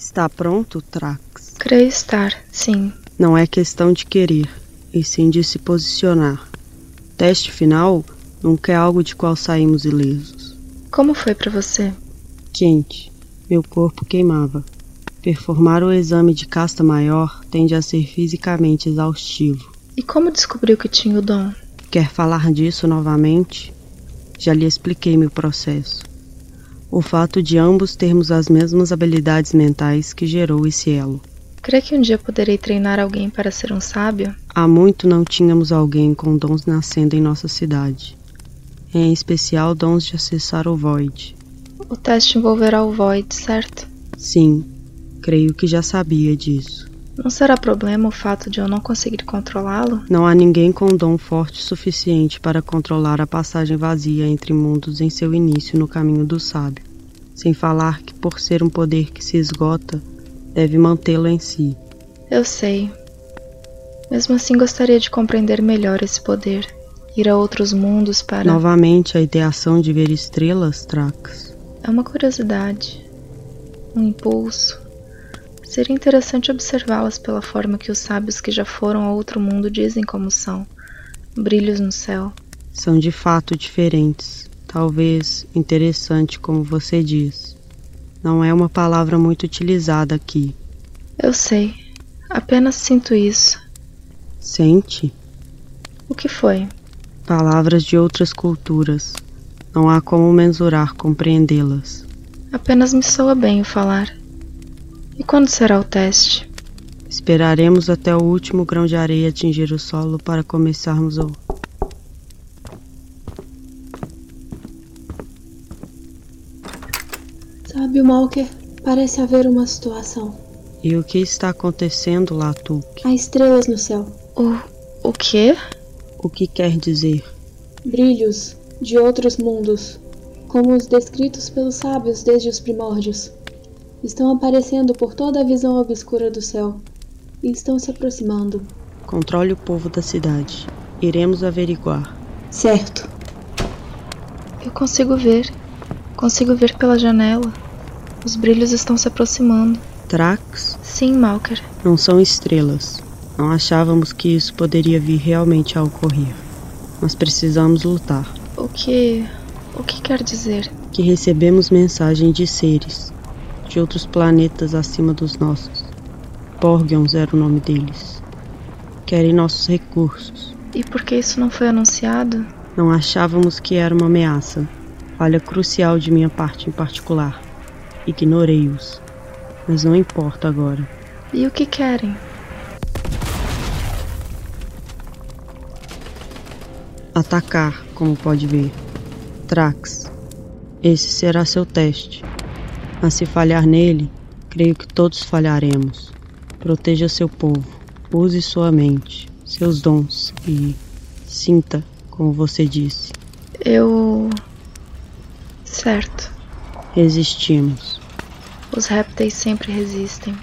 Está pronto, Trax? Creio estar, sim. Não é questão de querer, e sim de se posicionar. Teste final nunca é algo de qual saímos ilesos. Como foi para você? Quente. Meu corpo queimava. Performar o exame de casta maior tende a ser fisicamente exaustivo. E como descobriu que tinha o dom? Quer falar disso novamente? Já lhe expliquei meu processo. O fato de ambos termos as mesmas habilidades mentais que gerou esse elo. Crê que um dia poderei treinar alguém para ser um sábio? Há muito não tínhamos alguém com dons nascendo em nossa cidade. Em especial dons de acessar o Void. O teste envolverá o Void, certo? Sim, creio que já sabia disso. Não será problema o fato de eu não conseguir controlá-lo? Não há ninguém com dom forte suficiente para controlar a passagem vazia entre mundos em seu início no caminho do sábio. Sem falar que, por ser um poder que se esgota, deve mantê-lo em si. Eu sei. Mesmo assim, gostaria de compreender melhor esse poder. Ir a outros mundos para. Novamente a ideação de ver estrelas, Trax. É uma curiosidade. Um impulso. Seria interessante observá-las pela forma que os sábios que já foram a outro mundo dizem como são brilhos no céu. São de fato diferentes. Talvez interessante, como você diz. Não é uma palavra muito utilizada aqui. Eu sei. Apenas sinto isso. Sente? O que foi? Palavras de outras culturas. Não há como mensurar, compreendê-las. Apenas me soa bem o falar. E quando será o teste? Esperaremos até o último grão de areia atingir o solo para começarmos o. Sabe, Malker, parece haver uma situação. E o que está acontecendo, Latuk? Há estrelas no céu. O. o quê? O que quer dizer? Brilhos de outros mundos, como os descritos pelos sábios desde os primórdios. Estão aparecendo por toda a visão obscura do céu e estão se aproximando. Controle o povo da cidade. Iremos averiguar. Certo. Eu consigo ver. Consigo ver pela janela. Os brilhos estão se aproximando. Trax? Sim, Malker. Não são estrelas. Não achávamos que isso poderia vir realmente a ocorrer. Mas precisamos lutar. O que. O que quer dizer? Que recebemos mensagem de seres de outros planetas acima dos nossos. Borgions era o nome deles. Querem nossos recursos. E por que isso não foi anunciado? Não achávamos que era uma ameaça. Falha crucial de minha parte em particular. Ignorei-os. Mas não importa agora. E o que querem? Atacar, como pode ver. Trax. Esse será seu teste. Mas se falhar nele, creio que todos falharemos. Proteja seu povo. Use sua mente, seus dons e sinta, como você disse. Eu. Certo. Resistimos. Os répteis sempre resistem.